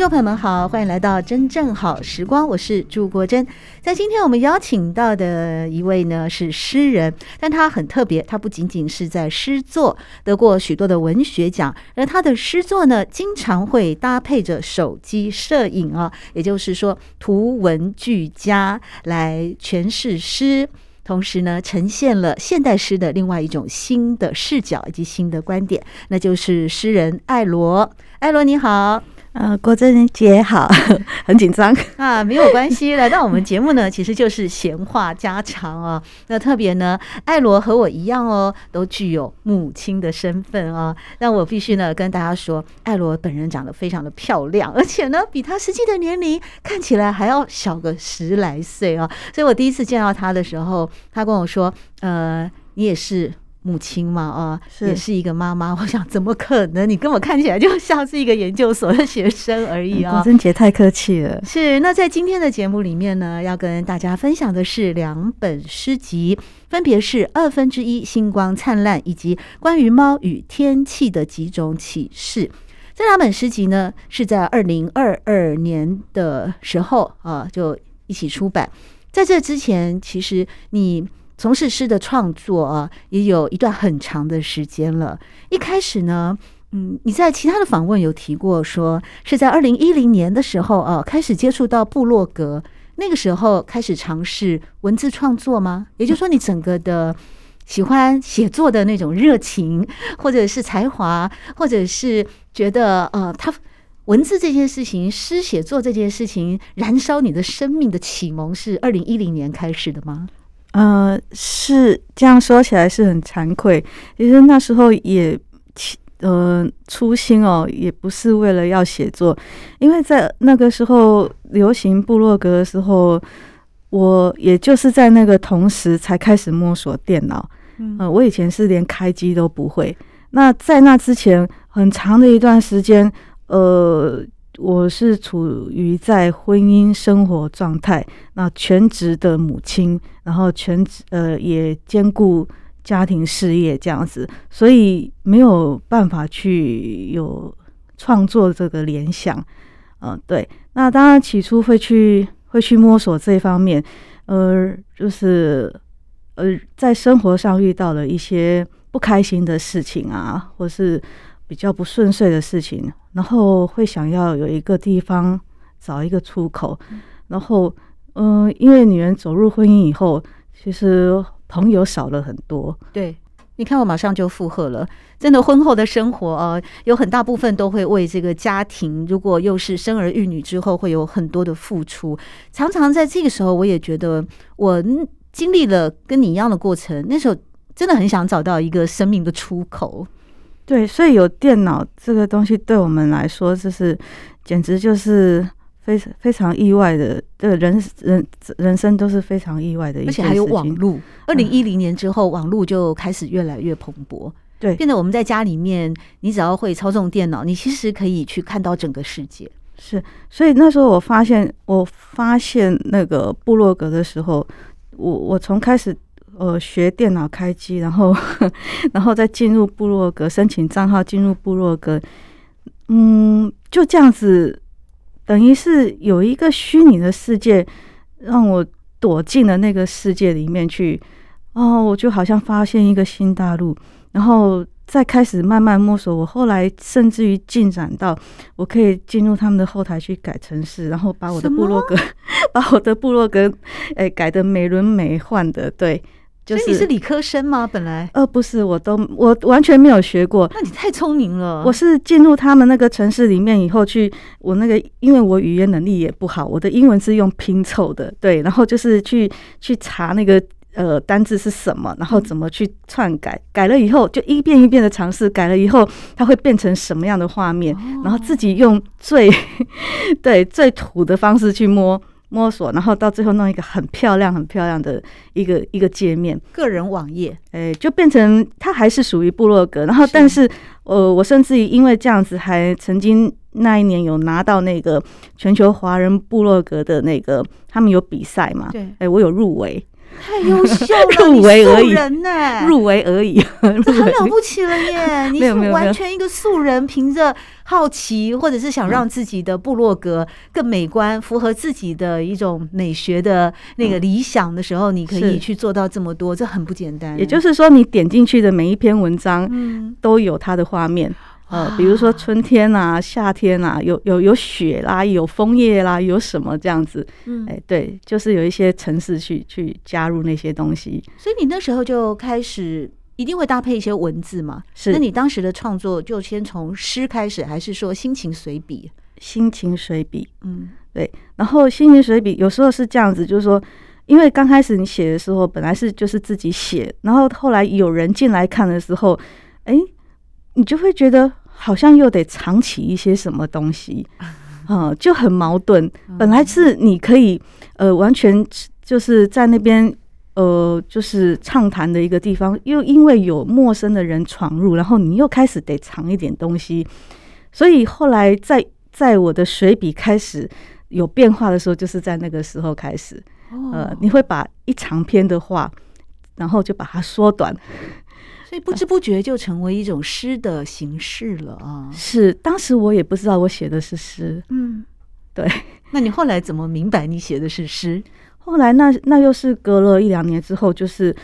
众朋友们好，欢迎来到真正好时光，我是朱国珍。在今天我们邀请到的一位呢是诗人，但他很特别，他不仅仅是在诗作得过许多的文学奖，而他的诗作呢经常会搭配着手机摄影啊，也就是说图文俱佳来诠释诗，同时呢呈现了现代诗的另外一种新的视角以及新的观点，那就是诗人艾罗。艾罗你好。呃，郭珍姐好，很紧张啊，没有关系。来到我们节目呢，其实就是闲话家常啊。那特别呢，艾罗和我一样哦，都具有母亲的身份啊。那我必须呢跟大家说，艾罗本人长得非常的漂亮，而且呢，比她实际的年龄看起来还要小个十来岁啊。所以我第一次见到她的时候，她跟我说：“呃，你也是。”母亲嘛，啊，也是一个妈妈。我想，怎么可能？你跟我看起来就像是一个研究所的学生而已啊！国珍姐太客气了。是，那在今天的节目里面呢，要跟大家分享的是两本诗集，分别是二分之一星光灿烂，以及关于猫与天气的几种启示。这两本诗集呢，是在二零二二年的时候啊，就一起出版。在这之前，其实你。从事诗的创作啊，也有一段很长的时间了。一开始呢，嗯，你在其他的访问有提过，说是在二零一零年的时候啊，开始接触到部落格，那个时候开始尝试文字创作吗？也就是说，你整个的喜欢写作的那种热情，或者是才华，或者是觉得呃，他文字这件事情，诗写作这件事情，燃烧你的生命的启蒙是二零一零年开始的吗？呃，是这样说起来是很惭愧。其实那时候也，呃，初心哦，也不是为了要写作，因为在那个时候流行部落格的时候，我也就是在那个同时才开始摸索电脑。嗯，呃，我以前是连开机都不会。那在那之前，很长的一段时间，呃。我是处于在婚姻生活状态，那全职的母亲，然后全职呃也兼顾家庭事业这样子，所以没有办法去有创作这个联想，嗯、呃，对。那当然起初会去会去摸索这方面，呃，就是呃在生活上遇到了一些不开心的事情啊，或是。比较不顺遂的事情，然后会想要有一个地方找一个出口，然后，嗯、呃，因为女人走入婚姻以后，其实朋友少了很多。对，你看我马上就附和了，真的婚后的生活啊，有很大部分都会为这个家庭，如果又是生儿育女之后，会有很多的付出。常常在这个时候，我也觉得我经历了跟你一样的过程，那时候真的很想找到一个生命的出口。对，所以有电脑这个东西对我们来说，就是简直就是非常非常意外的，对人人人生都是非常意外的。而且还有网络，二零一零年之后，网络就开始越来越蓬勃，对，变得我们在家里面，你只要会操纵电脑，你其实可以去看到整个世界。是，所以那时候我发现，我发现那个部落格的时候，我我从开始。呃，学电脑开机，然后，然后再进入部落格，申请账号进入部落格，嗯，就这样子，等于是有一个虚拟的世界，让我躲进了那个世界里面去，哦，我就好像发现一个新大陆，然后再开始慢慢摸索。我后来甚至于进展到，我可以进入他们的后台去改城市，然后把我的部落格，把我的部落格，哎，改的美轮美奂的，对。所以你是理科生吗？本来呃不是，我都我完全没有学过。那你太聪明了。我是进入他们那个城市里面以后去，我那个因为我语言能力也不好，我的英文是用拼凑的，对，然后就是去去查那个呃单字是什么，然后怎么去篡改，改了以后就一遍一遍的尝试，改了以后它会变成什么样的画面，然后自己用最 对最土的方式去摸。摸索，然后到最后弄一个很漂亮、很漂亮的一个一个界面，个人网页，哎，就变成它还是属于部落格。然后，但是，呃，我甚至于因为这样子，还曾经那一年有拿到那个全球华人部落格的那个，他们有比赛嘛？对，哎，我有入围。太优秀了，入围而已，入围而已，这很了不起了耶！你是完全一个素人，凭着好奇，或者是想让自己的部落格更美观，符合自己的一种美学的那个理想的时候，你可以去做到这么多，这很不简单。也就是说，你点进去的每一篇文章，都有它的画面。呃，比如说春天啊，夏天啊，有有有雪啦，有枫叶啦，有什么这样子？嗯，哎，对，就是有一些城市去去加入那些东西。所以你那时候就开始一定会搭配一些文字嘛？是。那你当时的创作就先从诗开始，还是说心情随笔？心情随笔，嗯，对。然后心情随笔有时候是这样子，就是说，因为刚开始你写的时候，本来是就是自己写，然后后来有人进来看的时候，哎，你就会觉得。好像又得藏起一些什么东西，嗯，就很矛盾。本来是你可以，呃，完全就是在那边，呃，就是畅谈的一个地方，又因为有陌生的人闯入，然后你又开始得藏一点东西。所以后来在在我的水笔开始有变化的时候，就是在那个时候开始，呃，你会把一长篇的话，然后就把它缩短。所以不知不觉就成为一种诗的形式了啊！是，当时我也不知道我写的是诗。嗯，对。那你后来怎么明白你写的是诗？后来那那又是隔了一两年之后，就是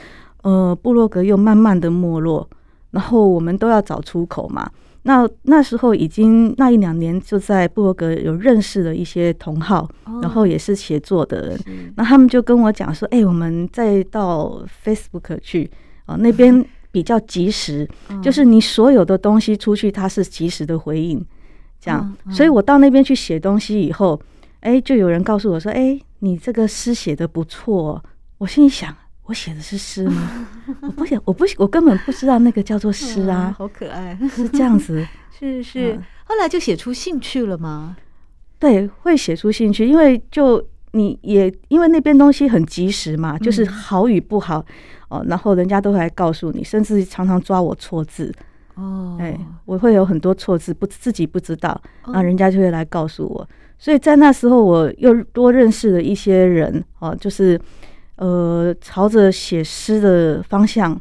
呃，布洛格又慢慢的没落，然后我们都要找出口嘛。那那时候已经那一两年就在布洛格有认识了一些同好，哦、然后也是写作的人，那他们就跟我讲说：“哎、欸，我们再到 Facebook 去啊、呃，那边。” 比较及时，就是你所有的东西出去，它是及时的回应，这样。所以我到那边去写东西以后，哎，就有人告诉我说：“哎，你这个诗写得不错。”我心里想：“我写的是诗吗？我不写，我不，我根本不知道那个叫做诗啊。”好可爱，是这样子，是是。后来就写出兴趣了吗？对，会写出兴趣，因为就你也因为那边东西很及时嘛，就是好与不好。哦，然后人家都会来告诉你，甚至常常抓我错字。哦，哎，我会有很多错字，不自己不知道，那人家就会来告诉我。所以在那时候，我又多认识了一些人。哦，就是呃，朝着写诗的方向，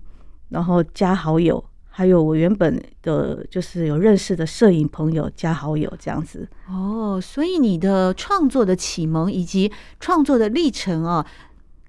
然后加好友，还有我原本的就是有认识的摄影朋友加好友这样子。哦，所以你的创作的启蒙以及创作的历程啊。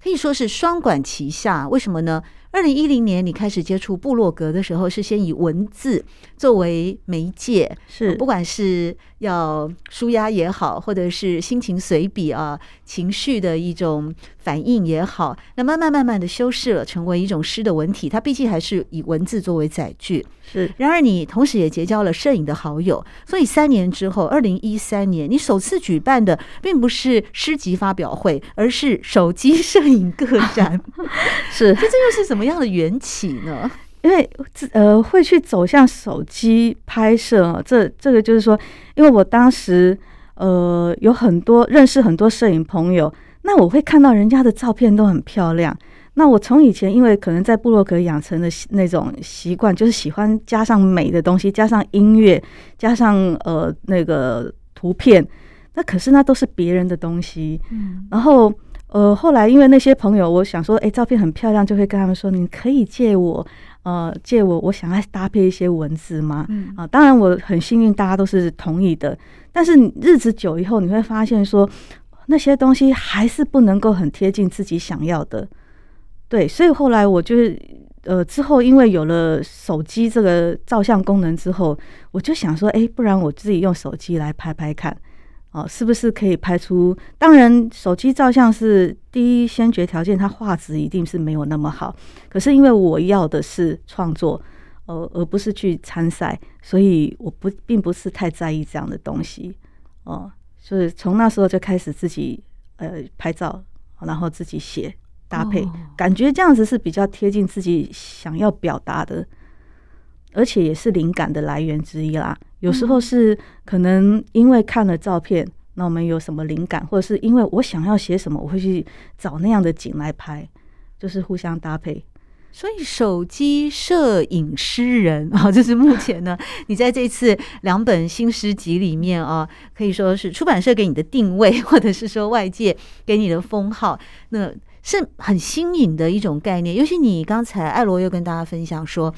可以说是双管齐下，为什么呢？二零一零年你开始接触部落格的时候，是先以文字作为媒介，是不管是要舒压也好，或者是心情随笔啊，情绪的一种反应也好，那慢慢慢慢的修饰了，成为一种诗的文体。它毕竟还是以文字作为载具。是，然而你同时也结交了摄影的好友，所以三年之后，二零一三年，你首次举办的并不是诗集发表会，而是手机摄影个展。是，这这又是什么样的缘起呢？因为呃，会去走向手机拍摄，这这个就是说，因为我当时呃有很多认识很多摄影朋友，那我会看到人家的照片都很漂亮。那我从以前，因为可能在部落格养成的那种习惯，就是喜欢加上美的东西，加上音乐，加上呃那个图片。那可是那都是别人的东西。嗯。然后呃后来因为那些朋友，我想说，哎，照片很漂亮，就会跟他们说，你可以借我，呃借我，我想要搭配一些文字吗？嗯。啊，当然我很幸运，大家都是同意的。但是日子久以后，你会发现说，那些东西还是不能够很贴近自己想要的。对，所以后来我就是，呃，之后因为有了手机这个照相功能之后，我就想说，哎，不然我自己用手机来拍拍看，哦，是不是可以拍出？当然，手机照相是第一先决条件，它画质一定是没有那么好。可是因为我要的是创作，呃，而不是去参赛，所以我不并不是太在意这样的东西，哦，所以从那时候就开始自己呃拍照，然后自己写。搭配，哦、感觉这样子是比较贴近自己想要表达的，而且也是灵感的来源之一啦。有时候是可能因为看了照片，那我们有什么灵感，或者是因为我想要写什么，我会去找那样的景来拍，就是互相搭配。所以，手机摄影诗人 啊，就是目前呢，你在这次两本新诗集里面啊，可以说是出版社给你的定位，或者是说外界给你的封号，那是很新颖的一种概念。尤其你刚才艾罗又跟大家分享说，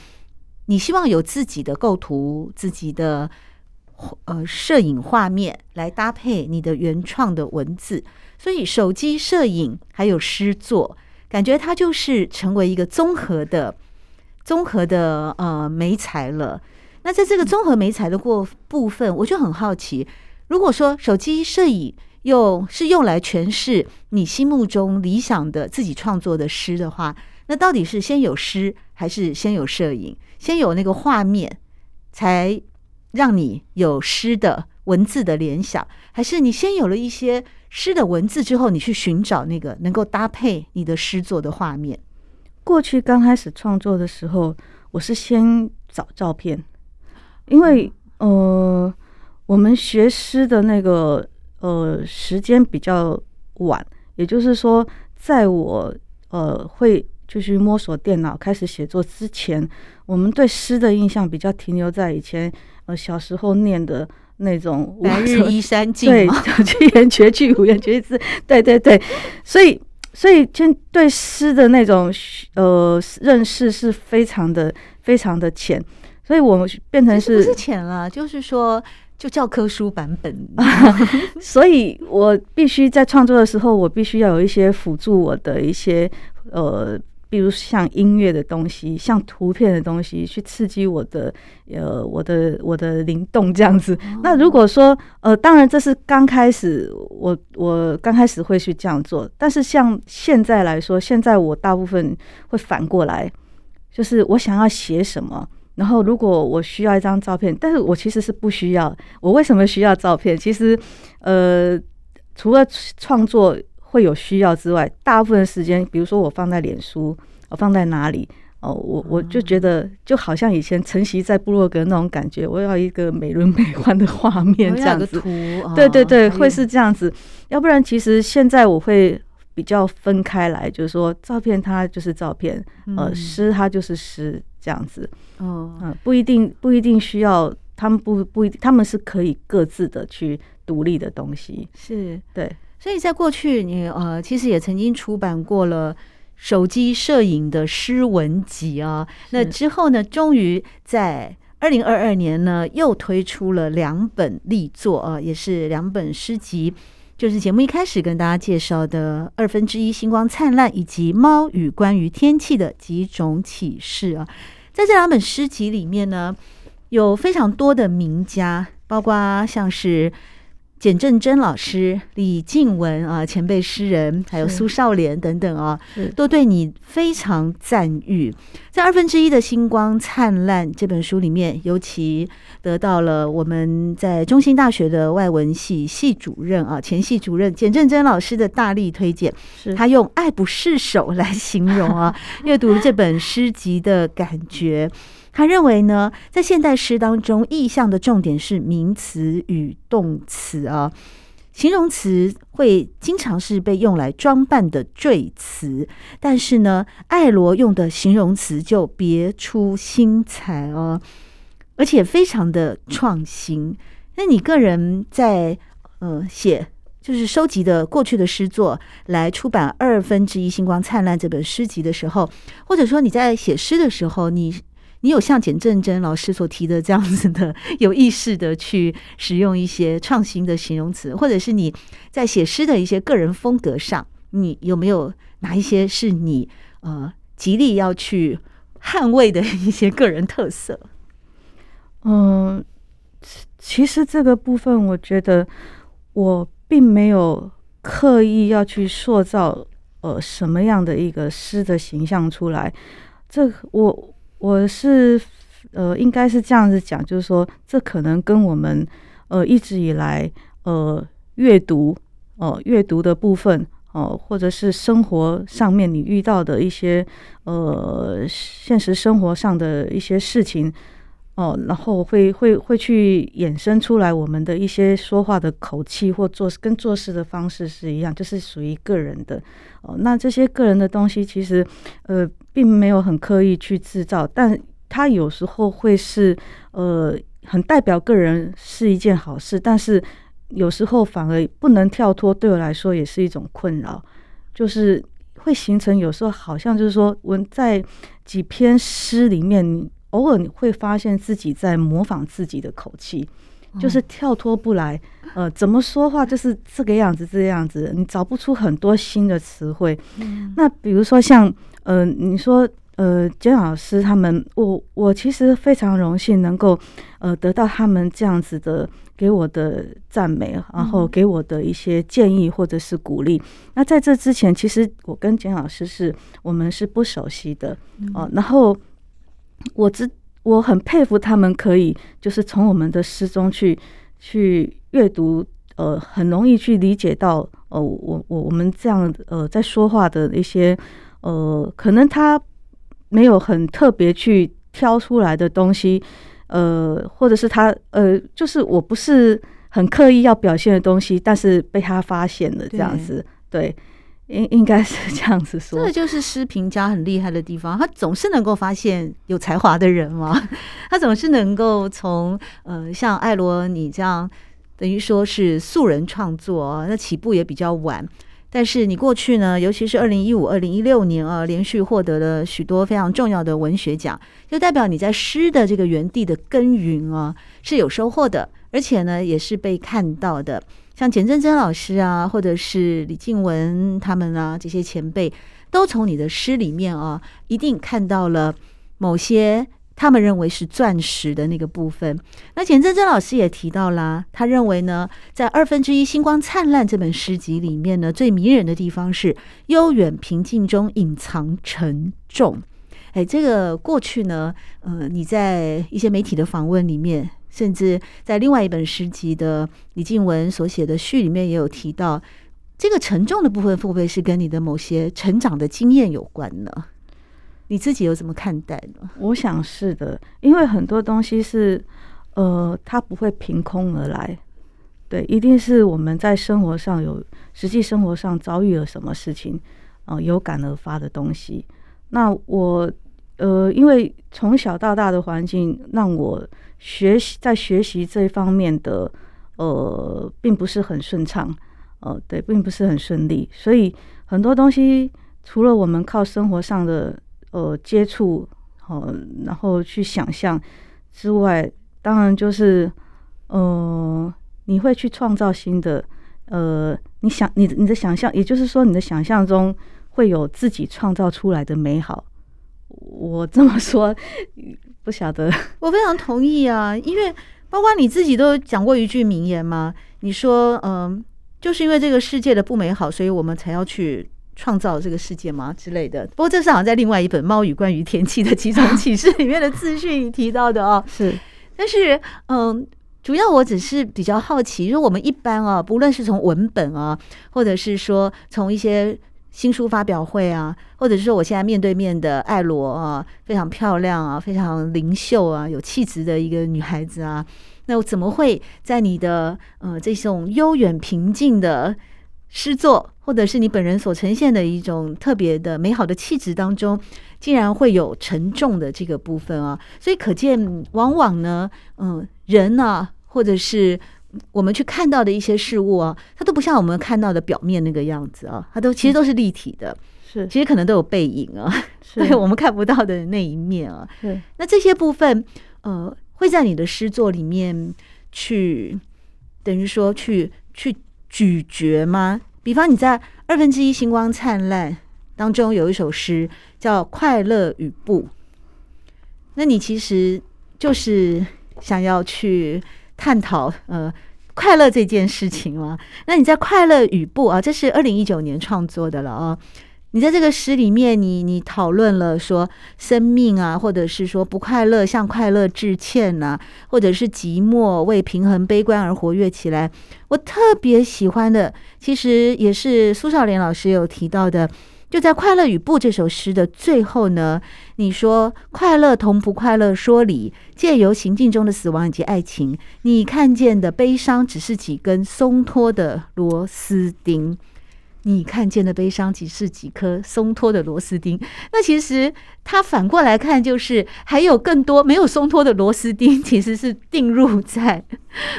你希望有自己的构图、自己的呃摄影画面来搭配你的原创的文字，所以手机摄影还有诗作。感觉它就是成为一个综合的、综合的呃媒材了。那在这个综合媒材的过部分，我就很好奇，如果说手机摄影又是用来诠释你心目中理想的自己创作的诗的话，那到底是先有诗，还是先有摄影？先有那个画面，才让你有诗的文字的联想，还是你先有了一些？诗的文字之后，你去寻找那个能够搭配你的诗作的画面。过去刚开始创作的时候，我是先找照片，因为呃，我们学诗的那个呃时间比较晚，也就是说，在我呃会就是摸索电脑开始写作之前，我们对诗的印象比较停留在以前呃小时候念的。那种白日依山 尽，对，七言绝句，五言绝字，对对对，所以所以就对诗的那种呃认识是非常的非常的浅，所以我们变成是不是浅了，就是说就教科书版本，所以我必须在创作的时候，我必须要有一些辅助我的一些呃。比如像音乐的东西，像图片的东西，去刺激我的呃我的我的灵动这样子。那如果说呃，当然这是刚开始，我我刚开始会去这样做。但是像现在来说，现在我大部分会反过来，就是我想要写什么，然后如果我需要一张照片，但是我其实是不需要。我为什么需要照片？其实呃，除了创作。会有需要之外，大部分时间，比如说我放在脸书，我放在哪里哦，我我就觉得就好像以前晨曦在部落格那种感觉，我要一个美轮美奂的画面这样子，对对对，会是这样子。要不然，其实现在我会比较分开来，就是说照片它就是照片，呃，诗它就是诗这样子。哦，嗯，不一定不一定需要，他们不不一定，他们是可以各自的去独立的东西，是对。所以在过去，你呃，其实也曾经出版过了手机摄影的诗文集啊。那之后呢，终于在二零二二年呢，又推出了两本力作啊，也是两本诗集，就是节目一开始跟大家介绍的《二分之一星光灿烂》以及《猫与关于天气的几种启示》啊。在这两本诗集里面呢，有非常多的名家，包括像是。简正真老师、李静文啊，前辈诗人，还有苏少莲等等啊，都对你非常赞誉。在二分之一的星光灿烂这本书里面，尤其得到了我们在中兴大学的外文系系主任啊，前系主任简正真老师的大力推荐。是他用爱不释手来形容啊，阅读这本诗集的感觉。他认为呢，在现代诗当中，意象的重点是名词与动词啊，形容词会经常是被用来装扮的赘词，但是呢，爱罗用的形容词就别出心裁哦，而且非常的创新。那你个人在呃写，就是收集的过去的诗作来出版二分之一星光灿烂这本诗集的时候，或者说你在写诗的时候，你。你有像简正真老师所提的这样子的 有意识的去使用一些创新的形容词，或者是你在写诗的一些个人风格上，你有没有哪一些是你呃极力要去捍卫的一些个人特色？嗯，其实这个部分我觉得我并没有刻意要去塑造呃什么样的一个诗的形象出来，这我。我是呃，应该是这样子讲，就是说，这可能跟我们呃一直以来呃阅读哦、阅读的部分哦，或者是生活上面你遇到的一些呃现实生活上的一些事情。哦，然后会会会去衍生出来我们的一些说话的口气或做跟做事的方式是一样，就是属于个人的。哦，那这些个人的东西其实呃并没有很刻意去制造，但它有时候会是呃很代表个人是一件好事，但是有时候反而不能跳脱，对我来说也是一种困扰，就是会形成有时候好像就是说我在几篇诗里面。偶尔你会发现自己在模仿自己的口气，就是跳脱不来。呃，怎么说话就是这个样子，这个样子，你找不出很多新的词汇。那比如说像呃，你说呃，简老师他们，我我其实非常荣幸能够呃得到他们这样子的给我的赞美，然后给我的一些建议或者是鼓励。那在这之前，其实我跟简老师是我们是不熟悉的哦，然后。我知我很佩服他们，可以就是从我们的诗中去去阅读，呃，很容易去理解到，呃，我我我们这样呃在说话的一些呃，可能他没有很特别去挑出来的东西，呃，或者是他呃，就是我不是很刻意要表现的东西，但是被他发现了这样子，对。对应应该是这样子说，这就是诗评家很厉害的地方，他总是能够发现有才华的人嘛，他总是能够从呃像艾罗你这样，等于说是素人创作，那起步也比较晚，但是你过去呢，尤其是二零一五、二零一六年啊，连续获得了许多非常重要的文学奖，就代表你在诗的这个园地的耕耘啊是有收获的，而且呢也是被看到的。像简政珍老师啊，或者是李静文他们啊，这些前辈都从你的诗里面啊，一定看到了某些他们认为是钻石的那个部分。那简政珍老师也提到啦，他认为呢，在二分之一星光灿烂这本诗集里面呢，最迷人的地方是悠远平静中隐藏沉重。哎，这个过去呢，呃，你在一些媒体的访问里面。甚至在另外一本诗集的李静文所写的序里面也有提到，这个沉重的部分会不会是跟你的某些成长的经验有关呢？你自己有怎么看待呢？我想是的，因为很多东西是，呃，它不会凭空而来，对，一定是我们在生活上有实际生活上遭遇了什么事情，啊、呃，有感而发的东西。那我，呃，因为从小到大的环境让我。学习在学习这一方面的，呃，并不是很顺畅，呃，对，并不是很顺利，所以很多东西除了我们靠生活上的呃接触，呃，然后去想象之外，当然就是，呃，你会去创造新的，呃，你想你你的想象，也就是说你的想象中会有自己创造出来的美好。我这么说。不晓得，我非常同意啊，因为包括你自己都讲过一句名言嘛，你说，嗯、就是因为这个世界的不美好，所以我们才要去创造这个世界吗之类的。不过这是好像在另外一本《猫与关于天气的几种启示》里面的资讯提到的哦。是，但是，嗯、呃，主要我只是比较好奇，因为我们一般啊，不论是从文本啊，或者是说从一些。新书发表会啊，或者是说我现在面对面的艾罗啊，非常漂亮啊，非常灵秀啊，有气质的一个女孩子啊，那我怎么会在你的呃这种悠远平静的诗作，或者是你本人所呈现的一种特别的美好的气质当中，竟然会有沉重的这个部分啊？所以可见，往往呢，嗯、呃，人呢、啊，或者是。我们去看到的一些事物啊，它都不像我们看到的表面那个样子啊，它都其实都是立体的，是其实可能都有背影啊，是 对我们看不到的那一面啊。对，那这些部分呃，会在你的诗作里面去等于说去去咀嚼吗？比方你在二分之一星光灿烂当中有一首诗叫《快乐与不》，那你其实就是想要去。探讨呃快乐这件事情吗？那你在《快乐与不》啊，这是二零一九年创作的了啊。你在这个诗里面你，你讨论了说生命啊，或者是说不快乐向快乐致歉呐、或者是寂寞为平衡悲观而活跃起来。我特别喜欢的，其实也是苏少莲老师有提到的，就在《快乐与不》这首诗的最后呢，你说快乐同不快乐说理，借由行进中的死亡以及爱情，你看见的悲伤只是几根松脱的螺丝钉。你看见的悲伤，只是几颗松脱的螺丝钉。那其实它反过来看，就是还有更多没有松脱的螺丝钉，其实是钉入在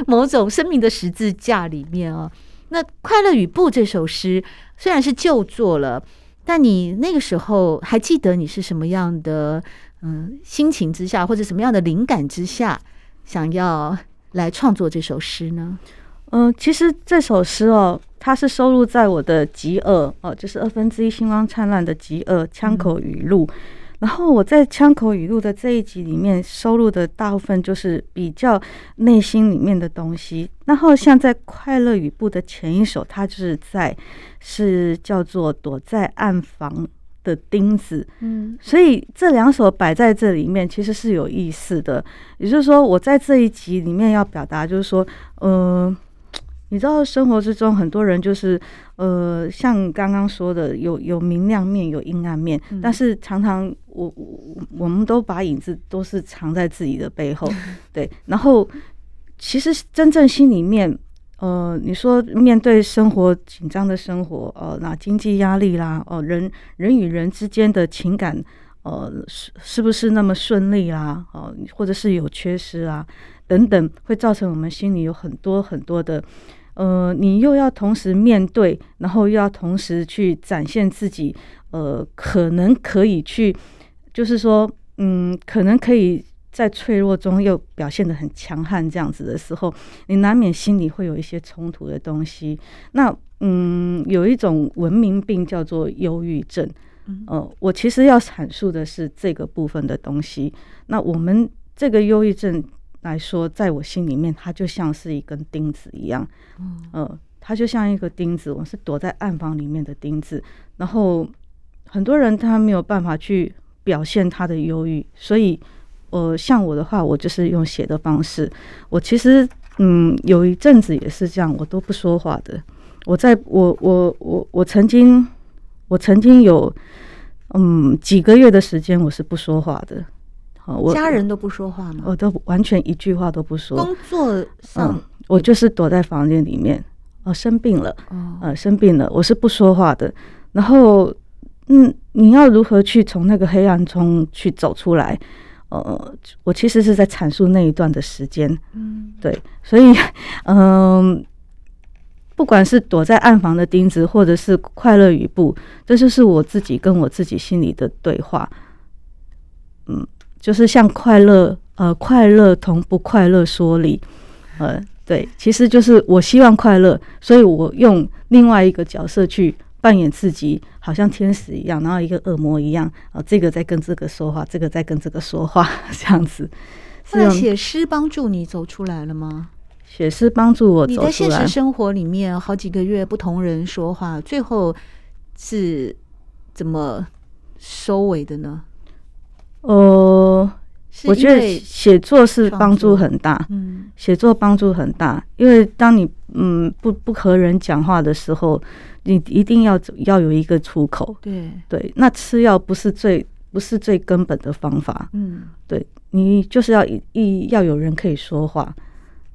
某种生命的十字架里面哦。那《快乐与不》这首诗虽然是旧作了，但你那个时候还记得你是什么样的嗯心情之下，或者什么样的灵感之下，想要来创作这首诗呢？嗯、其实这首诗哦。它是收录在我的集二哦，就是二分之一星光灿烂的集二枪口语录。嗯、然后我在枪口语录的这一集里面收录的大部分就是比较内心里面的东西。然后像在快乐与不的前一首，它就是在是叫做躲在暗房的钉子。嗯，所以这两首摆在这里面其实是有意思的。也就是说，我在这一集里面要表达就是说，嗯、呃。你知道生活之中很多人就是，呃，像刚刚说的，有有明亮面，有阴暗面，嗯、但是常常我我我们都把影子都是藏在自己的背后，对。然后其实真正心里面，呃，你说面对生活紧张的生活，呃，那经济压力啦，哦、呃，人人与人之间的情感，呃，是是不是那么顺利啦？哦、呃，或者是有缺失啊，等等，会造成我们心里有很多很多的。呃，你又要同时面对，然后又要同时去展现自己，呃，可能可以去，就是说，嗯，可能可以在脆弱中又表现得很强悍，这样子的时候，你难免心里会有一些冲突的东西。那，嗯，有一种文明病叫做忧郁症，呃，我其实要阐述的是这个部分的东西。那我们这个忧郁症。来说，在我心里面，它就像是一根钉子一样，嗯、呃，它就像一个钉子，我是躲在暗房里面的钉子。然后很多人他没有办法去表现他的忧郁，所以，呃，像我的话，我就是用写的方式。我其实，嗯，有一阵子也是这样，我都不说话的。我在我我我我曾经，我曾经有，嗯，几个月的时间，我是不说话的。我家人都不说话吗？我都完全一句话都不说。工作上，嗯，我就是躲在房间里面。哦，生病了，哦，呃，生病了，我是不说话的。然后，嗯，你要如何去从那个黑暗中去走出来？呃，我其实是在阐述那一段的时间。嗯，对，所以，嗯，呃，不管是躲在暗房的钉子，或者是快乐与不，这就是我自己跟我自己心里的对话。嗯。就是像快乐，呃，快乐同不快乐说理，呃，对，其实就是我希望快乐，所以我用另外一个角色去扮演自己，好像天使一样，然后一个恶魔一样，啊、呃，这个在跟这个说话，这个在跟这个说话，这样子。那写诗帮助你走出来了吗？写诗帮助我走出来。你在现实生活里面好几个月不同人说话，最后是怎么收尾的呢？呃，我觉得写作是帮助很大，嗯，写作帮助很大，因为当你嗯不不和人讲话的时候，你一定要要有一个出口，对。对，那吃药不是最不是最根本的方法，嗯，对，你就是要一要有人可以说话，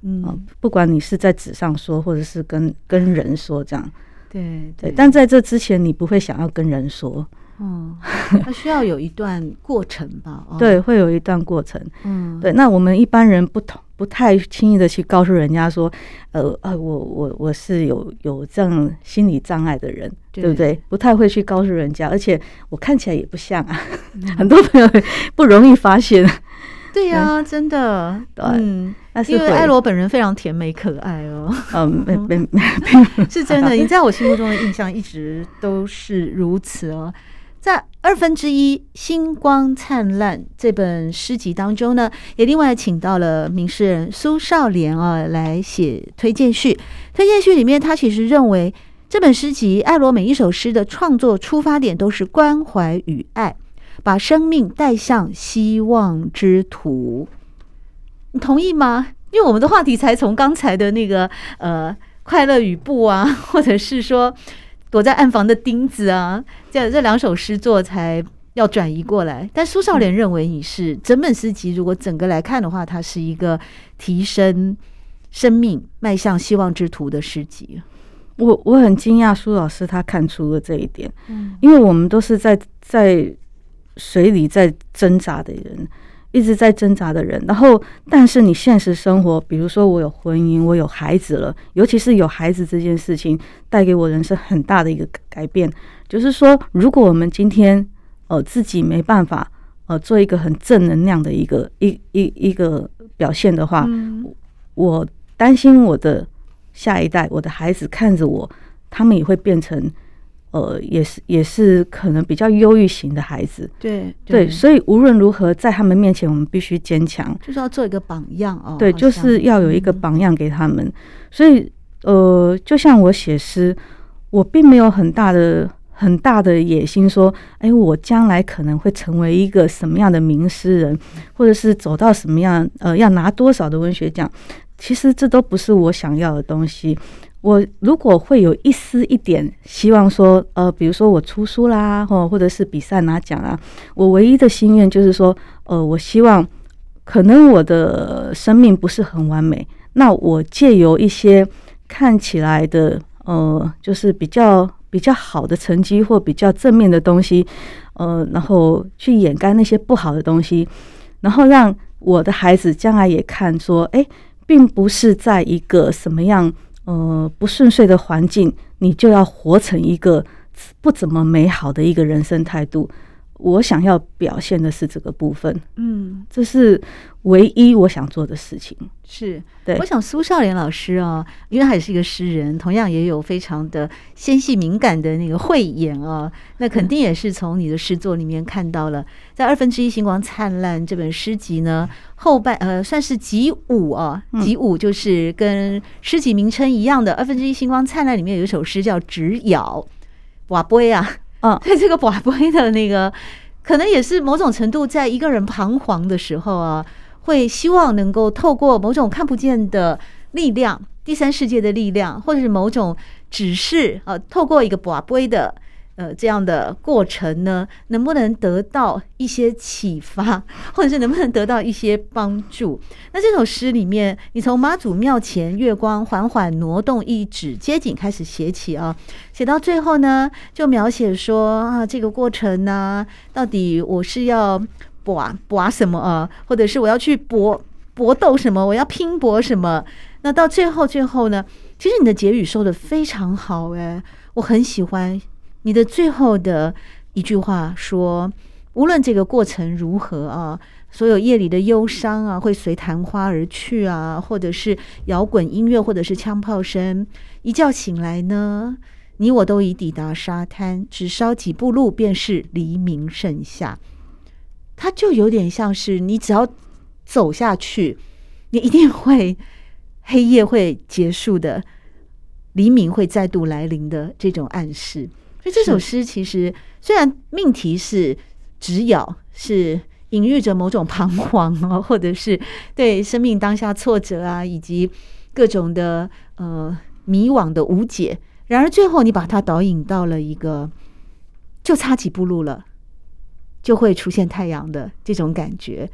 嗯，不管你是在纸上说，或者是跟跟人说这样，对对，对，但在这之前，你不会想要跟人说。嗯，它需要有一段过程吧？哦对，会有一段过程。嗯，对。那我们一般人不同，不太轻易的去告诉人家说，呃呃，我我我是有有这样心理障碍的人，对，对不对？不太会去告诉人家，而且我看起来也不像啊，嗯、很多朋友不容易发现。对呀、啊，真的。嗯，那是因为艾罗本人非常甜美可爱哦。嗯，没 没没，是真的。你在我心目中的印象一直都是如此哦。在二分之一星光灿烂这本诗集当中呢，也另外请到了名诗人苏少莲啊来写推荐序。推荐序里面，他其实认为这本诗集，爱罗每一首诗的创作出发点都是关怀与爱，把生命带向希望之途。你同意吗？因为我们的话题才从刚才的那个呃快乐与不啊，或者是说躲在暗房的钉子啊，这这两首诗作才要转移过来。但苏少莲认为你是整本诗集，如果整个来看的话，它是一个提升生命、迈向希望之途的诗集。我我很惊讶苏老师他看出了这一点，嗯，因为我们都是在在水里在挣扎的人。一直在挣扎的人，然后，但是你现实生活，比如说我有婚姻，我有孩子了，尤其是有孩子这件事情，带给我人生很大的一个改变。就是说，如果我们今天呃自己没办法呃做一个很正能量的一个一一一个表现的话，嗯、我担心我的下一代，我的孩子看着我，他们也会变成。呃，也是也是可能比较忧郁型的孩子，对对，对，所以无论如何，在他们面前，我们必须坚强，就是要做一个榜样哦。对，就是要有一个榜样给他们。嗯、所以，呃，就像我写诗，我并没有很大的很大的野心，说，哎，我将来可能会成为一个什么样的名诗人，或者是走到什么样，呃，要拿多少的文学奖，其实这都不是我想要的东西。我如果会有一丝一点希望说，呃，比如说我出书啦，或或者是比赛拿奖啊，我唯一的心愿就是说，呃，我希望可能我的生命不是很完美，那我借由一些看起来的，呃，就是比较比较好的成绩或比较正面的东西，呃，然后去掩盖那些不好的东西，然后让我的孩子将来也看说，哎，并不是在一个什么样。呃，不顺遂的环境，你就要活成一个不怎么美好的一个人生态度。我想要表现的是这个部分，嗯，这是唯一我想做的事情。是，对，我想苏少莲老师啊，因为他也是一个诗人，同样也有非常的纤细敏感的那个慧眼啊，那肯定也是从你的诗作里面看到了，在二分之一星光灿烂这本诗集呢，后半呃算是集五啊，集五就是跟诗集名称一样的二分之一星光灿烂里面有一首诗叫《直咬。瓦杯》啊。嗯，在这个宝贝的那个，可能也是某种程度，在一个人彷徨的时候啊，会希望能够透过某种看不见的力量，第三世界的力量，或者是某种指示呃，透过一个宝贝的。呃，这样的过程呢，能不能得到一些启发，或者是能不能得到一些帮助？那这首诗里面，你从妈祖庙前月光缓缓挪动一指街景开始写起啊，写到最后呢，就描写说啊，这个过程呢、到底我是要搏搏什么啊，或者是我要去搏搏斗什么，我要拼搏什么？那到最后最后呢，其实你的结语说的非常好，诶，我很喜欢。你的最后的一句话说：“无论这个过程如何啊，所有夜里的忧伤啊，会随昙花而去啊，或者是摇滚音乐，或者是枪炮声，一觉醒来呢，你我都已抵达沙滩，只烧几步路，便是黎明盛夏。它就有点像是你只要走下去，你一定会黑夜会结束的，黎明会再度来临的这种暗示。”所以这首诗其实虽然命题是“只咬”，是隐喻着某种彷徨啊，或者是对生命当下挫折啊，以及各种的呃迷惘的无解。然而最后你把它导引到了一个就差几步路了，就会出现太阳的这种感觉。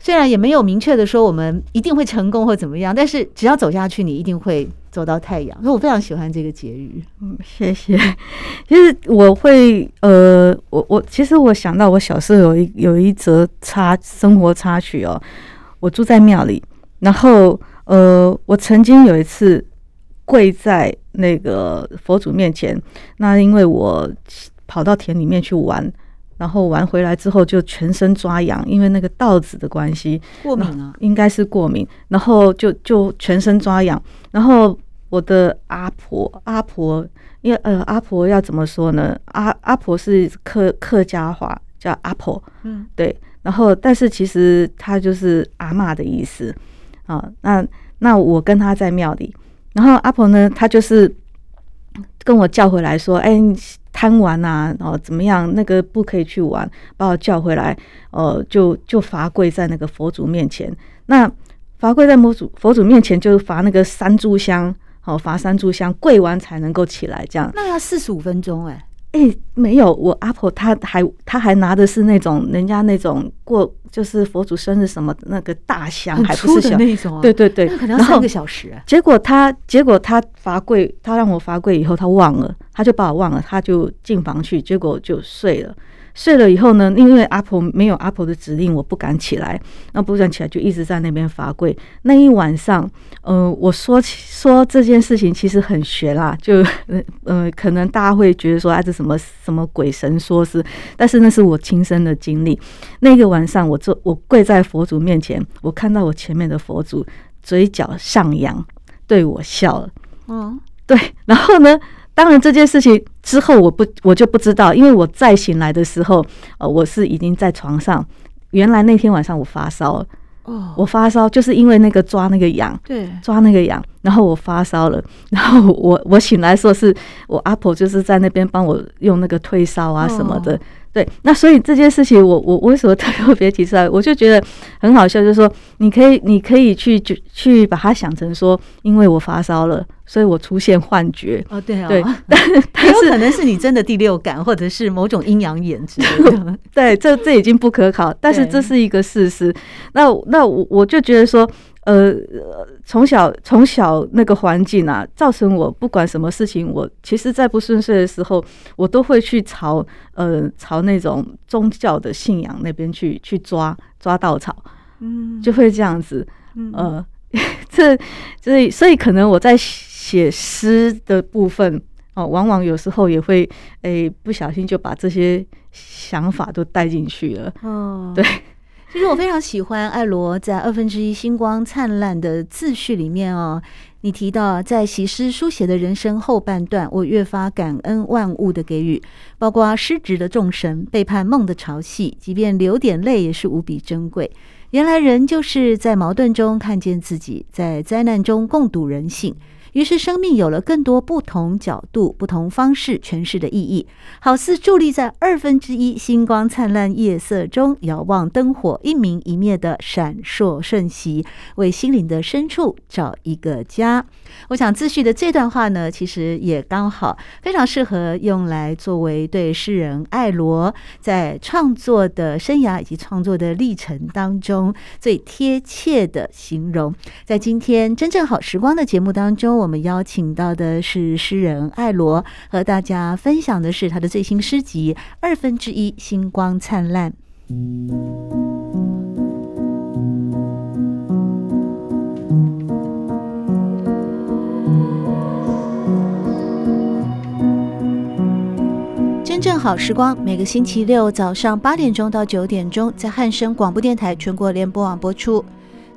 虽然也没有明确的说我们一定会成功或怎么样，但是只要走下去，你一定会走到太阳。所以我非常喜欢这个结语。嗯，谢谢。其实我会呃，我我其实我想到我小时候有一有一则插生活插曲哦。我住在庙里，然后呃，我曾经有一次跪在那个佛祖面前，那因为我跑到田里面去玩。然后玩回来之后就全身抓痒，因为那个稻子的关系，过敏啊，应该是过敏。然后就就全身抓痒。然后我的阿婆，阿婆，因为呃，阿婆要怎么说呢？阿阿婆是客客家话，叫阿婆，嗯，对。然后但是其实她就是阿嬷的意思啊。那那我跟她在庙里，然后阿婆呢，她就是跟我叫回来说：“哎，贪玩啊，哦，怎么样？那个不可以去玩，把我叫回来。哦，就就罚跪在那个佛祖面前。那罚跪在佛祖佛祖面前，就罚那个三炷香，好、哦，罚三炷香，跪完才能够起来。这样，那要四十五分钟哎。”哎、欸，没有，我阿婆她还她还拿的是那种人家那种过就是佛祖生日什么那个大香，还不是小那种、啊，对对对，那可能要三个小时、啊。结果他结果他罚跪，他让我罚跪以后，他忘了，他就把我忘了，他就进房去，结果就睡了。睡了以后呢，因为阿婆没有阿婆的指令，我不敢起来。那不敢起来，就一直在那边罚跪。那一晚上，呃，我说说这件事情其实很玄啦，就呃，可能大家会觉得说，啊，这什么什么鬼神说是，但是那是我亲身的经历。那个晚上，我坐我跪在佛祖面前，我看到我前面的佛祖嘴角上扬，对我笑了。嗯，对，然后呢？当然，这件事情之后我不我就不知道，因为我再醒来的时候，呃，我是已经在床上。原来那天晚上我发烧了，哦，我发烧就是因为那个抓那个痒，对，抓那个痒，然后我发烧了，然后我我醒来说是我阿婆就是在那边帮我用那个退烧啊什么的。哦对，那所以这件事情我，我我为什么特别提出来？我就觉得很好笑，就是说，你可以，你可以去去去把它想成说，因为我发烧了，所以我出现幻觉。哦，对啊、哦，对，但是 有可能是你真的第六感，或者是某种阴阳眼之类的。对，这这已经不可考，但是这是一个事实。那那我我就觉得说。呃，从小从小那个环境啊，造成我不管什么事情，我其实，在不顺遂的时候，我都会去朝呃朝那种宗教的信仰那边去去抓抓稻草，嗯，就会这样子，呃，这所以所以可能我在写诗的部分哦、呃，往往有时候也会诶、欸、不小心就把这些想法都带进去了，哦，对。其实我非常喜欢艾罗在二分之一星光灿烂的自序里面哦，你提到在习诗书写的人生后半段，我越发感恩万物的给予，包括失职的众神、背叛梦的潮汐，即便流点泪也是无比珍贵。原来人就是在矛盾中看见自己，在灾难中共睹人性。于是，生命有了更多不同角度、不同方式诠释的意义，好似伫立在二分之一星光灿烂夜色中，遥望灯火一明一灭的闪烁瞬息，为心灵的深处找一个家。我想自序的这段话呢，其实也刚好非常适合用来作为对诗人艾罗在创作的生涯以及创作的历程当中最贴切的形容。在今天真正好时光的节目当中，我们邀请到的是诗人艾罗，和大家分享的是他的最新诗集《二分之一星光灿烂》。真正好时光，每个星期六早上八点钟到九点钟，在汉声广播电台全国联播网播出。